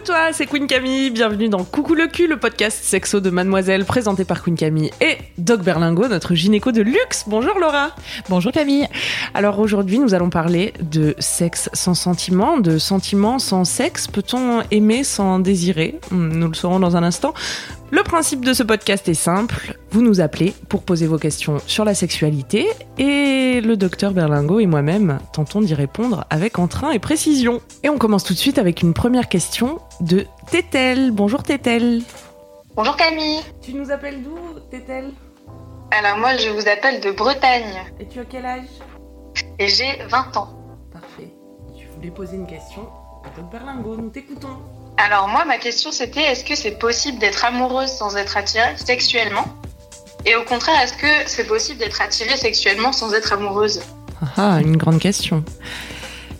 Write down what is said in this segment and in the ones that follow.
Coucou toi, c'est Queen Camille, bienvenue dans Coucou le cul, le podcast sexo de Mademoiselle présenté par Queen Camille et Doc Berlingo, notre gynéco de luxe. Bonjour Laura. Bonjour Camille. Alors aujourd'hui nous allons parler de sexe sans sentiment, de sentiments sans sexe. Peut-on aimer sans désirer? Nous le saurons dans un instant. Le principe de ce podcast est simple, vous nous appelez pour poser vos questions sur la sexualité et le docteur Berlingo et moi-même tentons d'y répondre avec entrain et précision. Et on commence tout de suite avec une première question de Tétel. Bonjour Tétel. Bonjour Camille. Tu nous appelles d'où Tétel? Alors moi je vous appelle de Bretagne Et tu as quel âge? Et j'ai 20 ans. Parfait. Tu voulais poser une question à Berlingo, nous t'écoutons. Alors moi ma question c'était est-ce que c'est possible d'être amoureuse sans être attirée sexuellement? Et au contraire est-ce que c'est possible d'être attirée sexuellement sans être amoureuse? Ah, une grande question.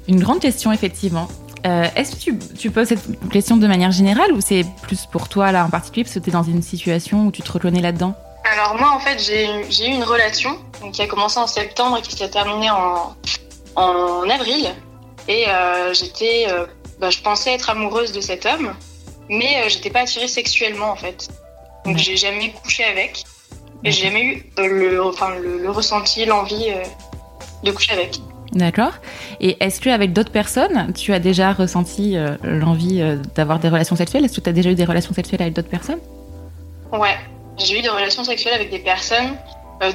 Une grande question, effectivement. Euh, Est-ce que tu, tu poses cette question de manière générale ou c'est plus pour toi là en particulier parce que tu es dans une situation où tu te reconnais là-dedans? Alors moi en fait j'ai eu une relation donc, qui a commencé en septembre et qui s'est terminée en, en avril. Et euh, j'étais, euh, bah, je pensais être amoureuse de cet homme, mais euh, j'étais pas attirée sexuellement en fait. Donc j'ai jamais couché avec et j'ai jamais eu euh, le, enfin, le, le ressenti, l'envie euh, de coucher avec. D'accord. Et est-ce qu'avec d'autres personnes, tu as déjà ressenti euh, l'envie d'avoir des relations sexuelles? Est-ce que tu as déjà eu des relations sexuelles avec d'autres personnes? Ouais, j'ai eu des relations sexuelles avec des personnes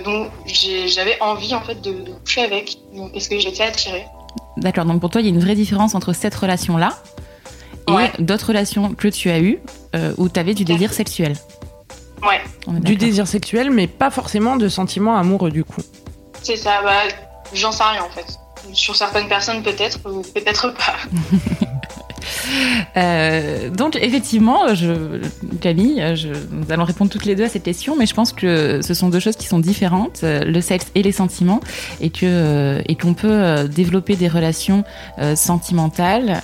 dont j'avais envie en fait de, de coucher avec, donc, parce que j'étais attirée. D'accord. Donc pour toi, il y a une vraie différence entre cette relation-là et Ouais. d'autres relations que tu as eues euh, où tu avais du désir sexuel. Ouais, Du désir sexuel, mais pas forcément de sentiments amoureux du coup. c'est ça. Bah, j'en sais rien en fait. Sur certaines personnes peut-être, ou peut-être pas. Euh, donc effectivement, Camille, nous allons répondre toutes les deux à cette question, mais je pense que ce sont deux choses qui sont différentes, euh, le sexe et les sentiments, et euh, qu'on peut développer des relations sentimentales.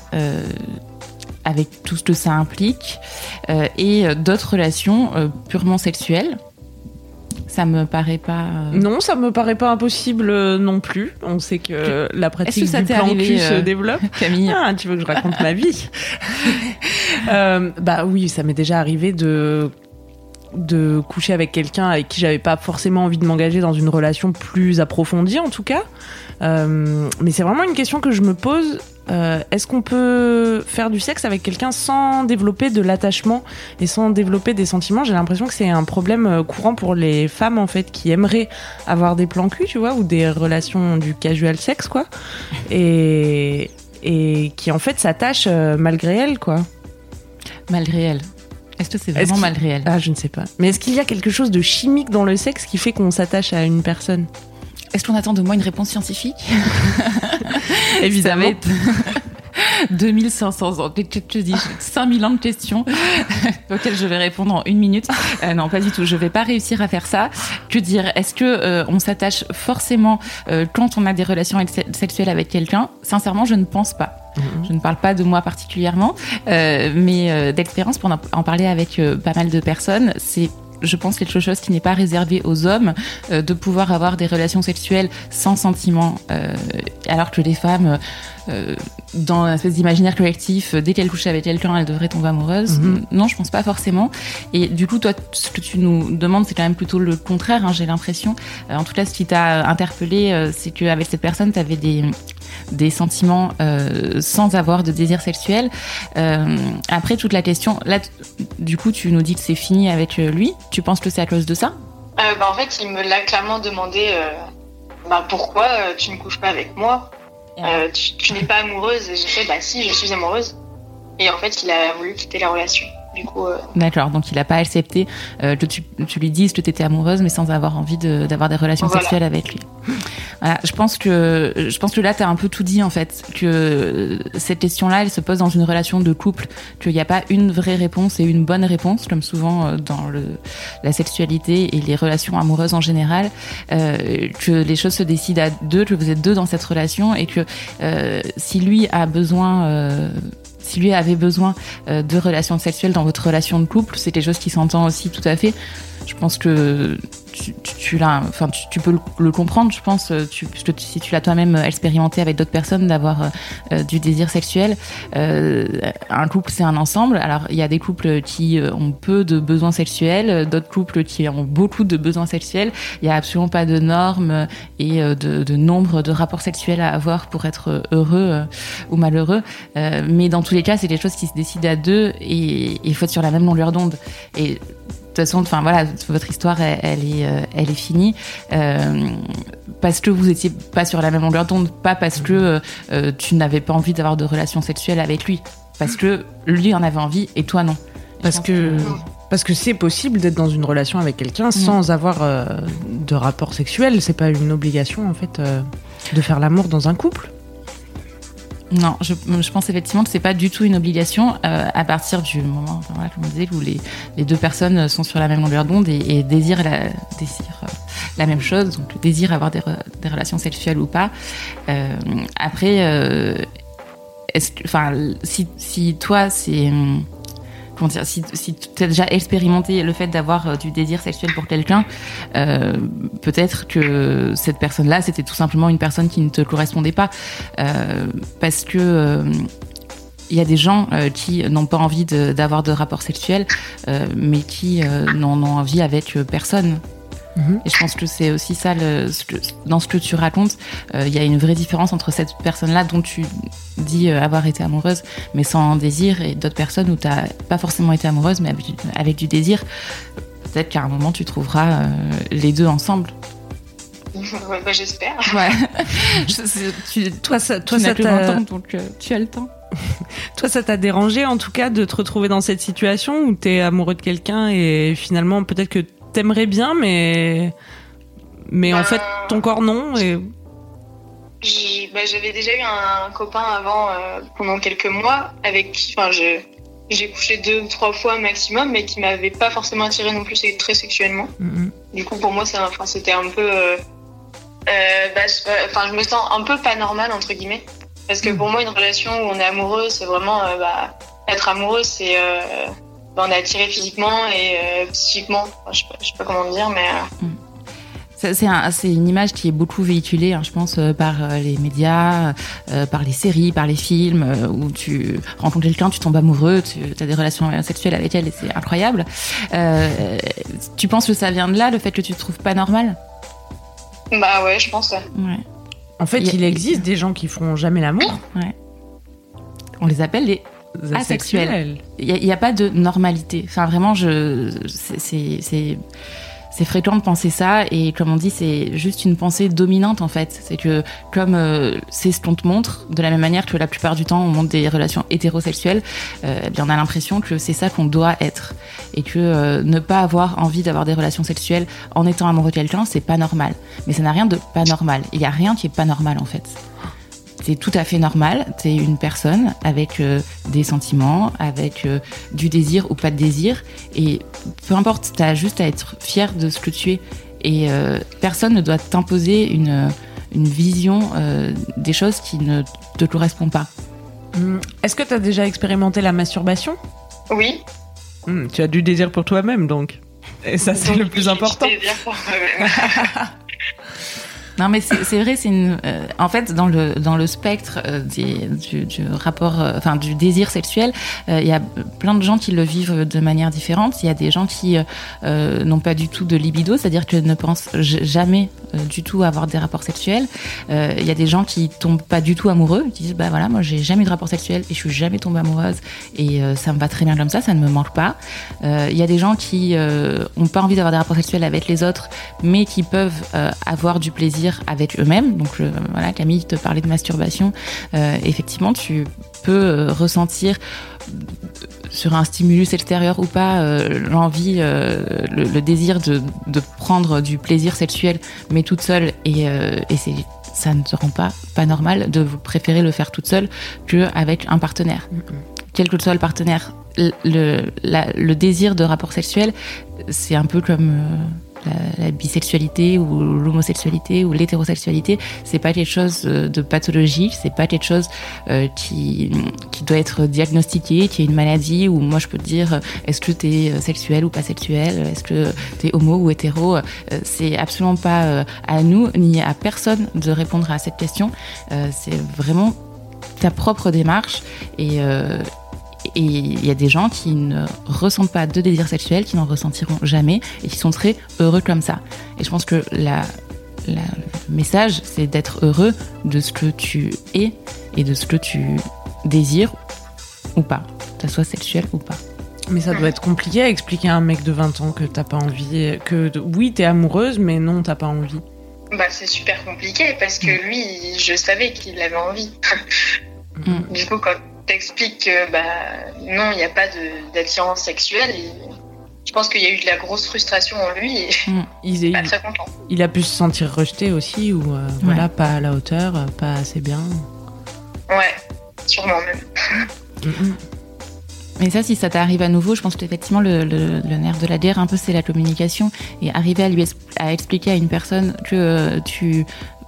avec tout ce que ça implique, et d'autres relations purement sexuelles. Ça me paraît pas. euh, Non, ça me paraît pas impossible euh, non plus. On sait que la pratique ça du plan arrivé, cul se euh, développe. Camille. Ah, tu veux que je raconte ma vie Euh, Bah oui, ça m'est déjà arrivé de de coucher avec quelqu'un avec qui j'avais pas forcément envie de m'engager dans une relation plus approfondie en tout cas. Euh, mais c'est vraiment une question que je me pose. Euh, Est-ce qu'on peut faire du sexe avec quelqu'un sans développer de l'attachement et sans développer des sentiments? J'ai l'impression que c'est un problème euh, courant pour les femmes en fait qui aimeraient avoir des plans cul, tu vois, ou des relations du casual sexe quoi, et et qui en fait s'attachent malgré elles quoi. Malgré elle. Est-ce que c'est vraiment malgré elle Ah, je ne sais pas. Mais est-ce qu'il y a quelque chose de chimique dans le sexe qui fait qu'on s'attache à une personne? Est-ce qu'on attend de moi une réponse scientifique? Évidemment. Ça va être 2500 ans. Je te dis 5000 ans de questions auxquelles je vais répondre en une minute. Euh, non, pas du tout. Je vais pas réussir à faire ça. Que dire? Est-ce que euh, on s'attache forcément euh, quand on a des relations ex- sexuelles avec quelqu'un? Sincèrement, je ne pense pas. Je ne parle pas de moi particulièrement, euh, mais euh, d'expérience pour en, en parler avec euh, pas mal de personnes, c'est je pense quelque chose qui n'est pas réservé aux hommes euh, de pouvoir avoir des relations sexuelles sans sentiment, euh, alors que les femmes, euh, dans une espèce d'imaginaire collectif, euh, dès qu'elles couchent avec quelqu'un, elles devraient tomber amoureuses. Mhm. Non, je pense pas forcément. Et du coup, toi, ce que tu nous demandes, c'est quand même plutôt le contraire. hein, J'ai l'impression. Euh, en tout cas, ce qui t'a interpellé, c'est qu'avec cette personne, tu avais des des sentiments sans avoir de désir sexuel. après, toute la question, là, du coup, tu nous dis que c'est fini avec lui. Tu penses que c'est à cause de ça? Bah, En fait, il me l'a clairement demandé bah, pourquoi tu ne couches pas avec moi? Tu, n'es pas amoureuse Et j'ai fait bah si, je suis amoureuse. Et en fait, il a voulu quitter la relation. Du coup. Euh, D'accord, donc il n'a pas accepté euh, que tu, lui dises que tu étais amoureuse, mais sans avoir envie d'avoir des relations sexuelles avec lui. Voilà, je pense que je pense que là tu as un peu tout dit en fait, que cette question-là, elle se pose dans une relation de couple, qu'il n'y a pas une vraie réponse et une bonne réponse, comme souvent euh, dans le, la sexualité et les relations amoureuses en général, que les choses se décident à deux, que vous êtes deux dans cette relation et que si lui a besoin si lui avait besoin euh, de relations sexuelles dans votre relation de couple, c'est quelque chose qui s'entend aussi tout à fait. Je pense que tu, enfin, tu, peux le, comprendre, je pense, euh, tu, si tu l'as toi-même expérimenté avec d'autres personnes, d'avoir euh, du désir sexuel. un couple, c'est un ensemble. Alors, il y a des couples qui ont peu de besoins sexuels, d'autres couples qui ont beaucoup de besoins sexuels. Il n'y a absolument pas de normes et de, nombre de rapports sexuels à avoir pour être heureux ou malheureux. mais dans tous les cas, c'est des choses qui se décident à deux et il faut être sur la même longueur d'onde. Et toute façon, enfin voilà, votre histoire, elle, est, euh, elle est finie euh, parce que vous étiez pas sur la même longueur d'onde, pas parce que euh, tu n'avais pas envie d'avoir de relations sexuelles avec lui, parce que lui en avait envie et toi non. Parce que parce que c'est possible d'être dans une relation avec quelqu'un mm. sans avoir de rapport sexuel. C'est pas une obligation en fait de faire l'amour dans un couple. Non, je, pense effectivement que c'est pas du tout une obligation euh, à partir du moment, où les, deux personnes sont sur la même longueur d'onde et, désirent, euh, la même chose, donc désirent avoir des, relations sexuelles ou pas. Euh, après, si, si toi c'est si, tu as déjà expérimenté le fait d'avoir euh, du désir sexuel pour quelqu'un, euh, peut-être que cette personne-là, c'était tout simplement une personne qui ne te correspondait pas. Euh, parce que il y a des gens qui n'ont pas envie d'avoir de, rapports sexuels, mais qui n'en ont envie avec personne. Mhm. Et je pense que c'est aussi ça, le, dans ce que tu racontes, euh, il y a une vraie différence entre cette personne-là dont tu dis euh, avoir été amoureuse, mais sans désir, et d'autres personnes où tu n'as pas forcément été amoureuse, mais avec, du désir. Peut-être qu'à un moment, tu trouveras euh, les deux ensemble. bah, J'espère. Ouais. toi, ça, toi, ça donc tu as le temps. Toi, ça t'a dérangé en tout cas de te retrouver dans cette situation où tu es amoureux de quelqu'un et finalement peut-être que t'aimerais bien, mais mais en fait ton corps non. Et... Bah, j'avais déjà eu un copain avant euh, pendant quelques mois avec qui, enfin, j'ai couché deux ou trois fois maximum, mais qui m'avait pas forcément attiré non plus très sexuellement. Mm-hmm. Du coup, pour moi, c'était un peu, euh, euh, bah, enfin, je me sens un peu pas normal entre guillemets, parce que mm. pour moi, une relation où on est amoureux, c'est vraiment, bah, être amoureux, c'est on est attiré physiquement et euh, psychiquement. je, sais pas, sais pas comment dire, mais. Euh, mm. C'est une image qui est beaucoup véhiculée, hein, je pense, euh, par les médias, par les séries, par les films, où tu rencontres quelqu'un, tu tombes amoureux, tu as des relations sexuelles avec elle et c'est incroyable. tu penses que ça vient de là, le fait que tu te trouves pas normal? Bah ouais, je pense. Ouais. En fait, il, existe des gens qui feront jamais l'amour. Ouais. On les appelle les asexuel. Il n'y a, pas de normalité. Enfin, vraiment, je, c'est, c'est fréquent de penser ça. Et comme on dit c'est juste une pensée dominante en fait. C'est que comme euh, c'est ce qu'on te montre de la même manière que la plupart du temps on montre des relations hétérosexuelles euh, bien on a l'impression que c'est ça qu'on doit être. Et que euh, ne pas avoir envie d'avoir des relations sexuelles en étant amoureux de quelqu'un c'est pas normal. Mais ça n'a rien de pas normal. Il y a rien qui est pas normal en fait c'est tout à fait normal. Tu es une personne avec euh, des sentiments, avec euh, du désir ou pas de désir. Et peu importe, tu as juste à être fier de ce que tu es. Et euh, personne ne doit t'imposer une, une vision des choses qui ne te correspondent pas. Hum, est-ce que tu as déjà expérimenté la masturbation? Oui. Hum, tu as du désir pour toi-même donc. Et ça, c'est le plus important. Non, mais c'est vrai, c'est. Euh, en fait, dans le spectre euh, du, rapport, euh, enfin du désir sexuel, il y a plein de gens qui le vivent de manière différente. Il y a des gens qui n'ont pas du tout de libido, c'est-à-dire qu'ils ne pensent jamais du tout avoir des rapports sexuels. Il y a des gens qui tombent pas du tout amoureux, disent bah voilà, moi j'ai jamais eu de rapport sexuel et je suis jamais tombée amoureuse et ça me va très bien comme ça, ça ne me manque pas. Il y a des gens qui ont pas envie d'avoir des rapports sexuels avec les autres, mais qui peuvent avoir du plaisir avec eux-mêmes. Donc voilà, Camille te parlait de masturbation. effectivement, tu peux ressentir sur un stimulus extérieur ou pas, euh, l'envie, euh, le, désir de, prendre du plaisir sexuel, mais toute seule, et, euh, et c'est ça ne te rend pas, pas normal de préférer le faire toute seule qu'avec un partenaire. Quel que soit le partenaire, le, le désir de rapport sexuel, c'est un peu comme la, bisexualité ou l'homosexualité ou l'hétérosexualité, c'est pas quelque chose euh, de pathologique, c'est pas quelque chose euh, qui, qui doit être diagnostiqué, qui est une maladie où moi je peux te dire euh, est-ce que tu es sexuel ou pas sexuel, est-ce que tu es homo ou hétéro, c'est absolument pas à nous ni à personne de répondre à cette question, c'est vraiment ta propre démarche et, et il y a des gens qui ne ressentent pas de désir sexuel, qui n'en ressentiront jamais et qui sont très heureux comme ça. Et je pense que la, le message, c'est d'être heureux de ce que tu es et de ce que tu désires ou pas, que ce soit sexuel ou pas. Mais ça doit être compliqué à expliquer à un mec de 20 ans que t'as pas envie, que oui, t'es amoureuse, mais non, t'as pas envie. Bah, c'est super compliqué parce que lui, je savais qu'il avait envie. Mm. Du coup, quand t'explique que bah, non, il n'y a pas d'attirance sexuelle. Et je pense qu'il y a eu de la grosse frustration en lui et mm. il pas très content. Il a pu se sentir rejeté aussi ou euh, voilà, pas à la hauteur, pas assez bien. Ouais, sûrement même. Mais ça, si ça t'arrive à nouveau, je pense qu'effectivement, le, le, nerf de la guerre, un peu, c'est la communication. Et arriver à lui expliquer à une personne que euh, tu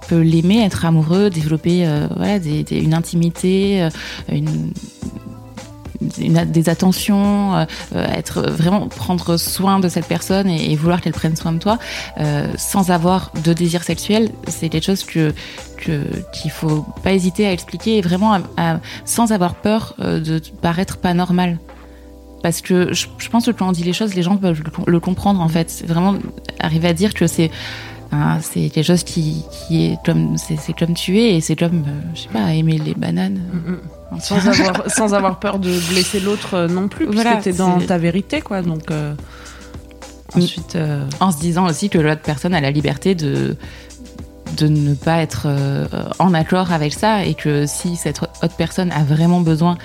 peut l'aimer, être amoureux, développer euh, voilà, une intimité, euh, des attentions, euh, être vraiment prendre soin de cette personne et, vouloir qu'elle prenne soin de toi, sans avoir de désir sexuel, c'est quelque chose que qu'il faut pas hésiter à expliquer et vraiment sans avoir peur de paraître pas normal parce que je, pense que quand on dit les choses, les gens peuvent le, comprendre en fait. C'est vraiment arriver à dire que c'est Hein, c'est quelque chose qui, qui est comme c'est comme tu et c'est comme euh, je sais pas aimer les bananes. Mm, mm. Sans avoir sans avoir peur de blesser l'autre euh, non plus, voilà, parce que dans ta vérité quoi. Donc euh, mm. ensuite en se disant aussi que l'autre personne a la liberté de de ne pas être en accord avec ça et que si cette autre personne a vraiment besoin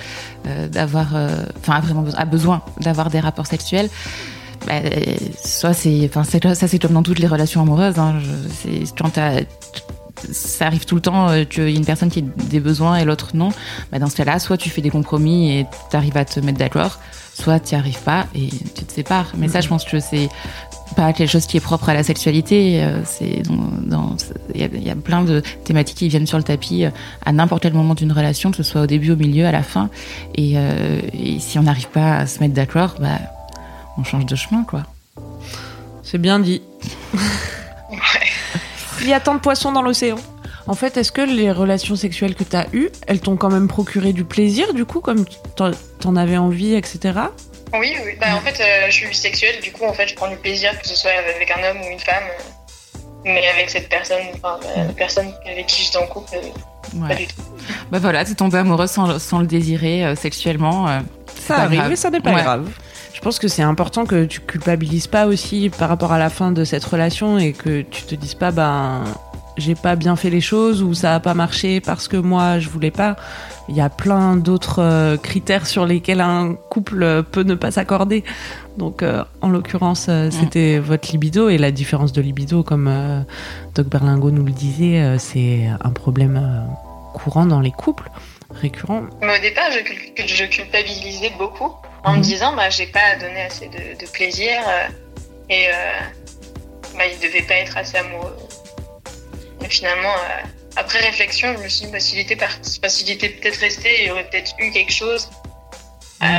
d'avoir enfin a vraiment besoin, a besoin d'avoir des rapports sexuels bah, soit c'est, enfin, ça c'est comme dans toutes les relations amoureuses. Hein, quand ça arrive tout le temps euh, qu'il y a une personne qui a des besoins et l'autre non. Bah, dans ce cas-là, soit tu fais des compromis et tu arrives à te mettre d'accord, soit tu n'y arrives pas et tu te sépares. Mais ça, je pense que c'est pas quelque chose qui est propre à la sexualité. Euh, c'est il y, a plein de thématiques qui viennent sur le tapis euh, à n'importe quel moment d'une relation, que ce soit au début, au milieu, à la fin. Et, et si on n'arrive pas à se mettre d'accord, bah on change de chemin, quoi. C'est bien dit. Il y a tant de poissons dans l'océan. En fait, est-ce que les relations sexuelles que tu as eues, elles t'ont quand même procuré du plaisir, du coup, comme t'en avais envie, etc. Oui, oui. Bah, en fait, euh, je suis bisexuelle, du coup, en fait, je prends du plaisir, que ce soit avec un homme ou une femme. Mais avec cette personne, enfin, la personne avec qui j'étais en couple, euh, pas du tout. Bah voilà, t'es tombée amoureuse sans, le désirer euh, sexuellement. ça arrive, mais ça n'est pas grave je pense que c'est important que tu culpabilises pas aussi par rapport à la fin de cette relation et que tu te dises pas ben j'ai pas bien fait les choses ou ça a pas marché parce que moi je voulais pas. Il y a plein d'autres euh, critères sur lesquels un couple peut ne pas s'accorder. Donc euh, en l'occurrence euh, c'était votre libido et la différence de libido comme Doc Berlingo nous le disait c'est un problème courant dans les couples récurrent. Mais au départ je, je culpabilisais beaucoup en me mhm. disant bah j'ai pas donné assez de, plaisir euh, et euh, bah, il devait pas être assez amoureux. Mais finalement, euh, après réflexion, je me suis dit bah, s'il était, était peut-être resté, il y aurait peut-être eu quelque chose. Mhm.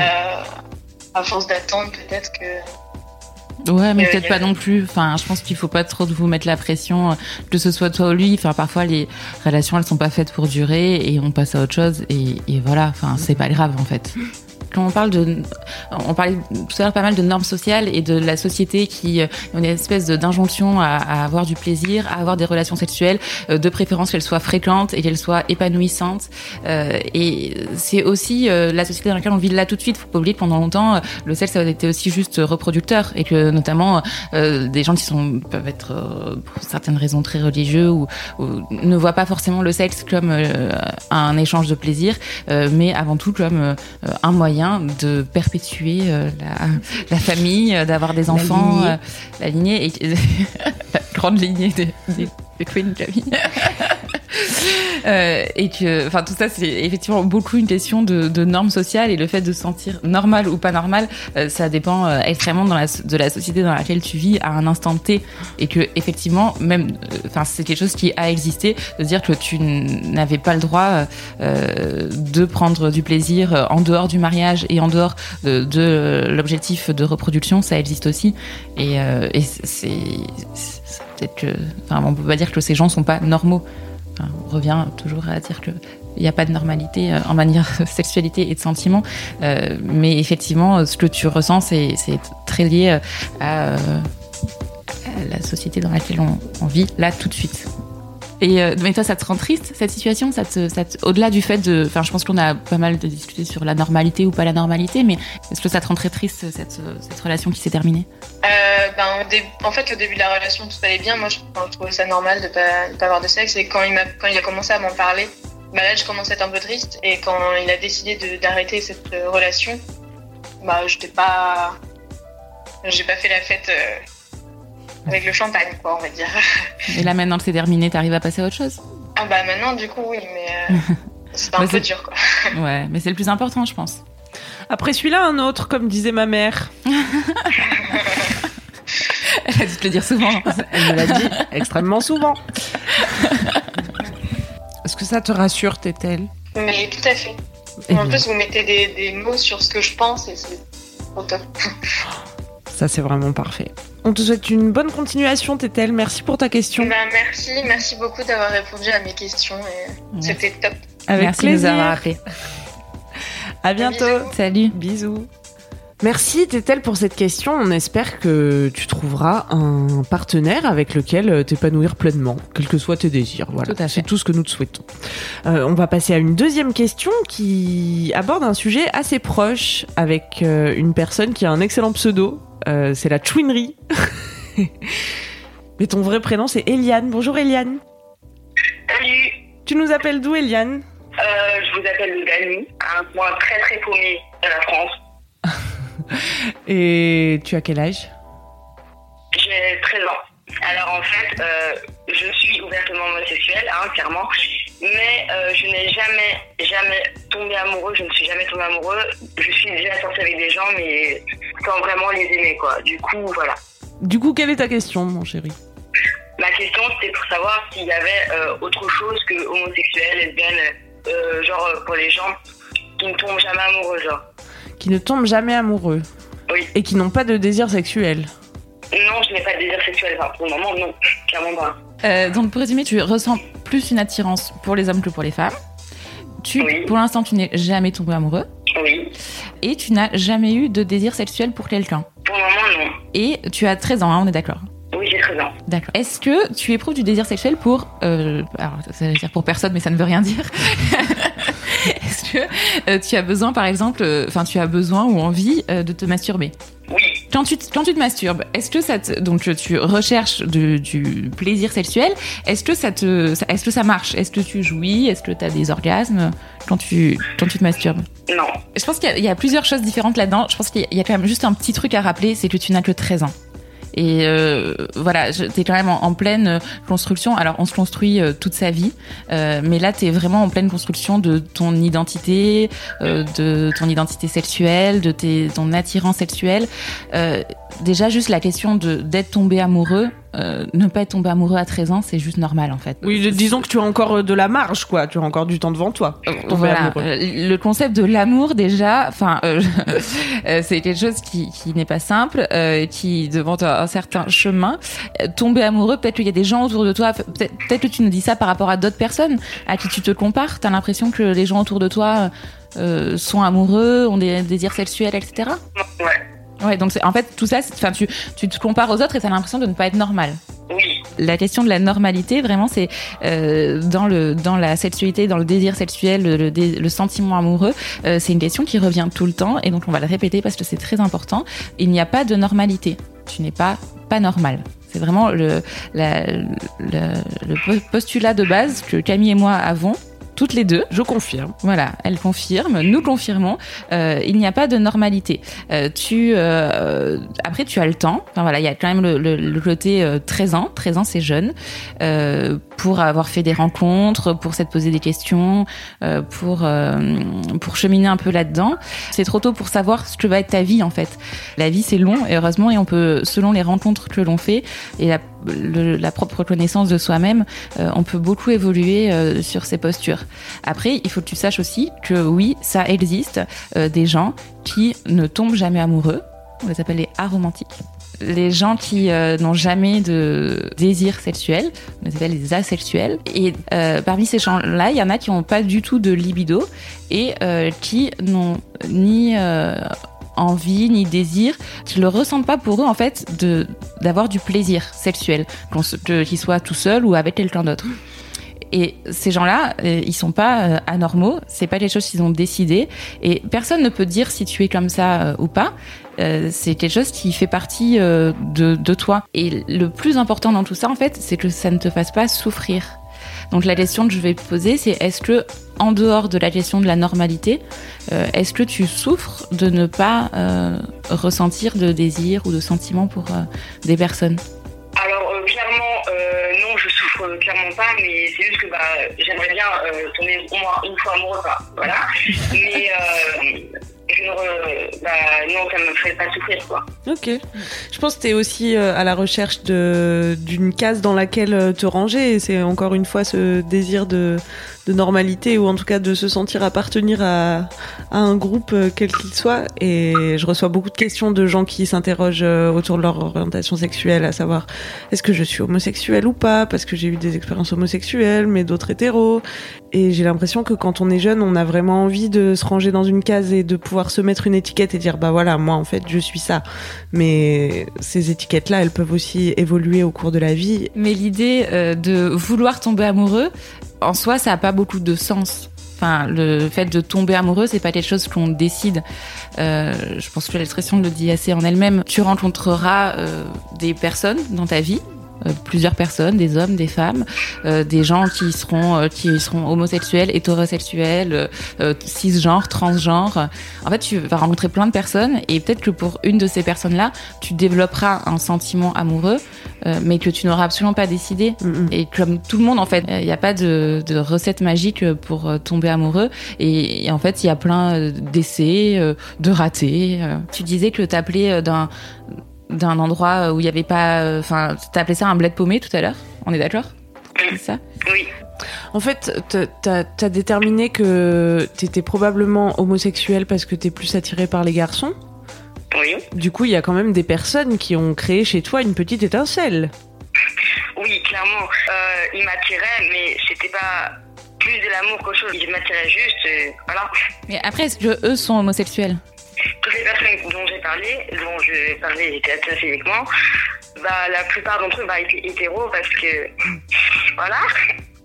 à force d'attendre, peut-être que. Ouais, mais peut-être pas non plus. Enfin, je pense qu'il faut pas trop vous mettre la pression, que ce soit toi ou lui. Enfin, parfois les relations elles sont pas faites pour durer et on passe à autre chose et, et voilà. Enfin, c'est pas grave en fait quand on parle de on parlait tout à l'heure pas mal de normes sociales et de la société qui a une espèce d'injonction à, avoir du plaisir, à avoir des relations sexuelles, de préférence qu'elles soient fréquentes et qu'elles soient épanouissantes. et c'est aussi la société dans laquelle on vit là tout de suite. Faut pas oublier que pendant longtemps, le sexe a été aussi juste reproducteur et que notamment des gens qui sont peuvent être pour certaines raisons très religieux ou, ne voient pas forcément le sexe comme un échange de plaisir, mais avant tout comme un moyen de perpétuer la, la, famille, d'avoir des enfants, la lignée, et la grande lignée des, des, des Queen Camille. euh, et que, enfin, tout ça, c'est effectivement beaucoup une question de, de, normes sociales et le fait de se sentir normal ou pas normal, euh, ça dépend euh, extrêmement de la société dans laquelle tu vis à un instant T et que effectivement, même, enfin, c'est quelque chose qui a existé de dire que tu n'avais pas le droit de prendre du plaisir en dehors du mariage et en dehors de, de l'objectif de reproduction, ça existe aussi et, et c'est peut-être que, enfin, on peut pas dire que ces gens sont pas normaux. On revient toujours à dire que il n'y a pas de normalité en manière de sexualité et de sentiments, euh, mais effectivement, ce que tu ressens, c'est très lié à, à, la société dans laquelle on vit là tout de suite. Et euh, mais toi, ça te rend triste cette situation? Ça Au-delà du fait de, enfin, je pense qu'on a pas mal discuté sur la normalité ou pas la normalité, mais est-ce que ça te rend très triste cette, cette relation qui s'est terminée? Euh, ben, en fait, au début de la relation, tout allait bien. Moi, je, trouvais ça normal de pas, pas avoir de sexe. Et quand il, a, commencé à m'en parler, bah là, je commençais à être un peu triste. Et quand il a décidé d'arrêter cette relation, bah, j'étais pas, j'ai pas fait la fête. Euh avec le champagne, quoi, on va dire. Et là, maintenant que c'est terminé, t'arrives à passer à autre chose Ah bah maintenant, du coup, oui, mais euh, c'est un Bah, peu c'est- dur, quoi. Ouais, mais c'est le plus important, je pense. Après celui-là, un autre, comme disait ma mère. Elle a dû te le dire souvent. Elle me l'a dit extrêmement souvent. Est-ce que ça te rassure, Tétel? Mais tout à fait. Eh en bien, plus, vous mettez des, des mots sur ce que je pense et c'est trop top. Ça, c'est vraiment parfait. On te souhaite une bonne continuation, Tétel. Merci pour ta question. Bah, merci, merci beaucoup d'avoir répondu à mes questions c'était top. Avec Merci de nous plaisir. avoir appelés. À bientôt. Bisous. Salut. Bisous. Merci Tétel pour cette question. On espère que tu trouveras un partenaire avec lequel euh, t'épanouir pleinement, quels que soient tes désirs. Voilà, c'est tout ce que nous te souhaitons. Euh, on va passer à une deuxième question qui aborde un sujet assez proche avec euh, une personne qui a un excellent pseudo. Euh, c'est la chouinerie. Mais ton vrai prénom c'est Eliane. Bonjour Eliane. Salut, Tu nous appelles d'où Eliane? Euh, je vous appelle le Dany, un coin très très paumé de la France. Et tu as quel âge? J'ai 13 ans. Alors en fait, euh, je suis ouvertement homosexuelle, hein, clairement, mais euh, je n'ai jamais, jamais tombé amoureux, je ne suis jamais tombée amoureux. Je suis déjà sortie avec des gens, mais sans vraiment les aimer, quoi. Du coup, voilà. Du coup, quelle est ta question, mon chéri? Ma question, c'était pour savoir s'il y avait euh, autre chose que homosexuel, lesbienne, euh, genre euh, pour les gens qui ne tombent jamais amoureux, genre. Qui ne tombent jamais amoureux? Oui. Et qui n'ont pas de désir sexuel? Non, je n'ai pas de désir sexuel, enfin, pour le moment, non, clairement pas. Euh, donc pour résumer, tu ressens plus une attirance pour les hommes que pour les femmes. Tu, Oui. Pour l'instant, tu n'es jamais tombé amoureux Oui. et tu n'as jamais eu de désir sexuel pour quelqu'un. Pour le moment, non. Et tu as 13 ans, hein, on est d'accord Oui, j'ai 13 ans. D'accord. Est-ce que tu éprouves du désir sexuel pour... Euh, alors, ça veut dire pour personne, mais ça ne veut rien dire. Est-ce que euh, tu as besoin, par exemple, euh, enfin, tu as besoin ou envie de te masturber? Quand tu, te- quand tu te masturbes, est-ce que ça te, donc tu recherches de- du plaisir sexuel Est-ce que ça te, est-ce que ça marche? Est-ce que tu jouis? Est-ce que tu as des orgasmes quand tu, quand tu te masturbes? Non. Je pense qu'il y a- il y, a plusieurs choses différentes là-dedans. Je pense qu'il y a quand même juste un petit truc à rappeler, c'est que tu n'as que 13 ans. Et euh, voilà, t'es quand même en, pleine euh, construction. Alors, on se construit euh, toute sa vie, euh, mais là, t'es vraiment en pleine construction de ton identité, euh, de ton identité sexuelle, de tes, ton attirance sexuelle. Déjà, juste la question d'être tombé amoureux, euh, ne pas être tombé amoureux à 13 ans, c'est juste normal en fait. Oui, disons que tu as encore euh, de la marge, quoi. Tu as encore du temps devant toi. tomber Voilà, euh, le concept de l'amour déjà, enfin, euh, c'est quelque chose qui, qui n'est pas simple, euh, qui demande un, certain chemin. Tomber amoureux, peut-être qu'il y a des gens autour de toi, peut-être que tu nous dis ça par rapport à d'autres personnes à qui tu te compares. T'as l'impression que les gens autour de toi euh, sont amoureux, ont des désirs sexuels, etc. Ouais. Donc en fait tout ça, tu, tu te compares aux autres et t'as l'impression de ne pas être normal. Oui. La question de la normalité, vraiment, c'est euh, dans le dans la sexualité, dans le désir sexuel, le, le le sentiment amoureux, euh, c'est une question qui revient tout le temps et donc on va le répéter parce que c'est très important. Il n'y a pas de normalité. Tu n'es pas pas normal. C'est vraiment le, la- le, le postulat de base que Camille et moi avons toutes les deux. Je confirme. Voilà, elle confirme, nous confirmons, euh, il n'y a pas de normalité. Euh, tu, euh, après, tu as le temps. Enfin voilà, il y a quand même le, le, le côté euh, 13 ans. 13 ans, c'est jeune. Pour avoir fait des rencontres, pour s'être posé des questions, euh, pour euh, pour cheminer un peu là-dedans. C'est trop tôt pour savoir ce que va être ta vie en fait. La vie c'est long et heureusement et on peut, selon les rencontres que l'on fait et la, le- la propre connaissance de soi-même, euh, on peut beaucoup évoluer euh, sur ces postures. Après, il faut que tu saches aussi que oui, ça existe euh, des gens qui ne tombent jamais amoureux. On les appelle les aromantiques. Les gens qui euh, n'ont jamais de désir sexuel, on les appelle les asexuels. Et euh, parmi ces gens-là, il y en a qui n'ont pas du tout de libido et euh, qui n'ont ni envie ni désir, qui le ressentent pas pour eux en fait d'avoir du plaisir sexuel, qu'ils soient tout seuls ou avec quelqu'un d'autre. Et ces gens-là, ils sont pas anormaux, c'est pas quelque chose qu'ils ont décidé, et personne ne peut dire si tu es comme ça ou pas. Euh, c'est quelque chose qui fait partie euh, de, toi. Et le plus important dans tout ça, en fait, c'est que ça ne te fasse pas souffrir. Donc la question que je vais te poser, c'est est-ce que, en dehors de la question de la normalité, euh, est-ce que tu souffres de ne pas ressentir de désir ou de sentiments pour des personnes? Alors, clairement, non, je souffre clairement pas, mais c'est juste que bah, j'aimerais bien tomber au moins une fois amoureux, quoi. Voilà. Mais re- bah, non, ça me ferait pas souffrir, quoi. Ok. Je pense que tu es aussi euh, à la recherche d'une case dans laquelle euh, te ranger. C'est encore une fois ce désir de, de normalité ou en tout cas de se sentir appartenir à, à un groupe euh, quel qu'il soit. Et je reçois beaucoup de questions de gens qui s'interrogent euh, autour de leur orientation sexuelle, à savoir est-ce que je suis homosexuel ou pas? Parce que j'ai eu des expériences homosexuelles, mais d'autres hétéros. Et j'ai l'impression que quand on est jeune, on a vraiment envie de se ranger dans une case et de pouvoir se mettre une étiquette et dire bah voilà, moi en fait je suis ça. Mais ces étiquettes-là, elles peuvent aussi évoluer au cours de la vie. Mais l'idée euh, de vouloir tomber amoureux, en soi, ça n'a pas beaucoup de sens. Enfin, le fait de tomber amoureux, c'est pas quelque chose qu'on décide. Euh, je pense que l'expression le dit assez en elle-même. Tu rencontreras euh, des personnes dans ta vie, plusieurs personnes, des hommes, des femmes, euh, des gens qui seront euh, qui seront homosexuels, hétérosexuels, euh, euh, cisgenres, transgenres. En fait, tu vas rencontrer plein de personnes et peut-être que pour une de ces personnes-là, tu développeras un sentiment amoureux, euh, mais que tu n'auras absolument pas décidé. Mm, mm. Et comme tout le monde, en fait, il n'y a pas de, de recette magique pour euh, tomber amoureux. Et, et en fait, il y a plein euh, d'essais, euh, de ratés. euh. Tu disais que t'appelais euh, d'un d'un endroit où il n'y avait pas... euh, Enfin, t'appelais ça un bled paumé tout à l'heure? On est d'accord? C'est ça? Oui. En fait, t'as- t'as t'as déterminé que t'étais probablement homosexuel parce que t'es plus attiré par les garçons. Oui. Du coup, il y a quand même des personnes qui ont créé chez toi une petite étincelle. Oui, clairement. Euh, il m'attirait, mais c'était pas plus de l'amour qu'autre chose. Il m'attirait juste, euh, voilà. Mais après, est-ce que eux sont homosexuels? Toutes les personnes dont j'ai parlé, dont je parlais, étaient attirées physiquement. Bah, la plupart d'entre eux bah, étaient hétéros parce que, voilà.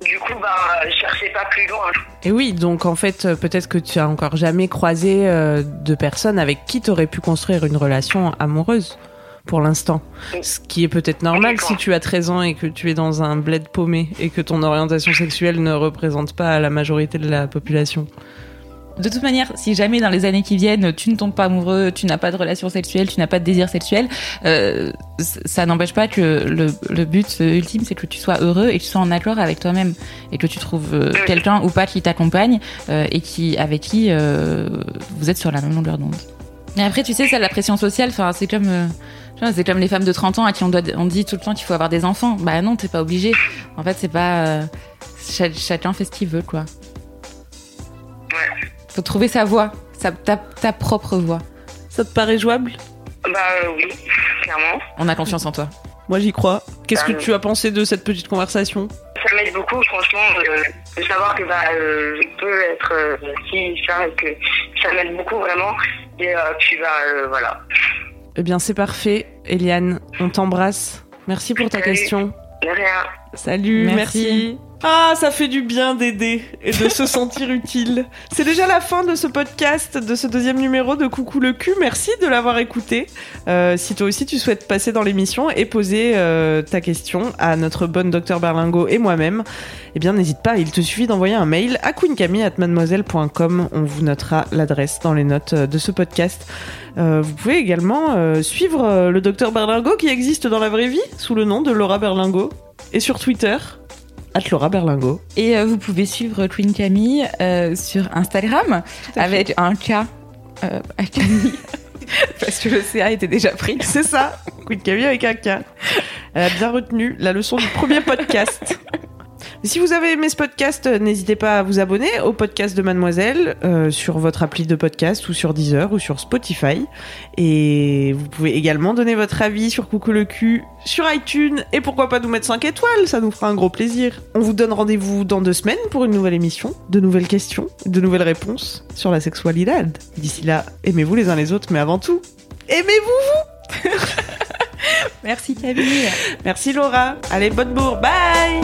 Du coup, bah, je cherchais pas plus loin. Et oui, donc en fait, euh, peut-être que tu as encore jamais croisé euh, de personnes avec qui t'aurais pu construire une relation amoureuse pour l'instant. Ce qui est peut-être normal si tu as 13 ans et que tu es dans un bled paumé et que ton orientation sexuelle ne représente pas la majorité de la population. De toute manière, si jamais dans les années qui viennent, tu ne tombes pas amoureux, tu n'as pas de relation sexuelle, tu n'as pas de désir sexuel, euh, ça n'empêche pas que le, le but ultime, c'est que tu sois heureux et que tu sois en accord avec toi-même et que tu trouves euh, quelqu'un ou pas qui t'accompagne euh, et qui avec qui euh, vous êtes sur la même longueur d'onde. Mais après, tu sais, ça, la pression sociale, enfin, c'est comme, euh, tu vois, c'est comme les femmes de 30 ans à qui on, doit, on dit tout le temps qu'il faut avoir des enfants. Bah non, t'es pas obligé. En fait, c'est pas. euh, cha- chacun fait ce qu'il veut, quoi. Ouais. Faut trouver sa voie, sa, ta, ta propre voie. Ça te paraît jouable? Bah, euh, oui, clairement. On a confiance en toi. Moi j'y crois. Qu'est-ce que Ah, tu as pensé de cette petite conversation? Ça m'aide beaucoup, franchement, euh, de savoir que bah, euh, je peux être euh, si ça et que ça m'aide beaucoup vraiment. Et euh, puis bah euh, voilà. Eh bien, c'est parfait. Eliane, on t'embrasse. Merci pour ta Salut. question. De rien. Salut, merci. Merci. Ah, ça fait du bien d'aider et de se sentir utile. C'est déjà la fin de ce podcast, de ce deuxième numéro de Coucou le cul. Merci de l'avoir écouté. Euh, si toi aussi tu souhaites passer dans l'émission et poser euh, ta question à notre bonne docteur Berlingo et moi-même, eh bien n'hésite pas, il te suffit d'envoyer un mail à queencamille@mademoiselle.com. On vous notera l'adresse dans les notes euh, de ce podcast. Vous pouvez également suivre le docteur Berlingo qui existe dans la vraie vie sous le nom de Laura Berlingo et sur Twitter Laura Berlingo. Et euh, vous pouvez suivre Queen Camille euh, sur Instagram avec un K euh, à Camille. Parce que le CA était déjà pris. C'est ça, Queen Camille avec un K. Elle a bien retenu la leçon du premier podcast. Si vous avez aimé ce podcast, euh, n'hésitez pas à vous abonner au podcast de Mademoiselle euh, sur votre appli de podcast ou sur Deezer ou sur Spotify. Et vous pouvez également donner votre avis sur Coucou le cul sur iTunes et pourquoi pas nous mettre 5 étoiles, ça nous fera un gros plaisir. On vous donne rendez-vous dans deux semaines pour une nouvelle émission, de nouvelles questions, de nouvelles réponses sur la sexualité. D'ici là, aimez-vous les uns les autres, mais avant tout, aimez-vous Merci Camille. Merci Laura. Allez, bonne bourre. Bye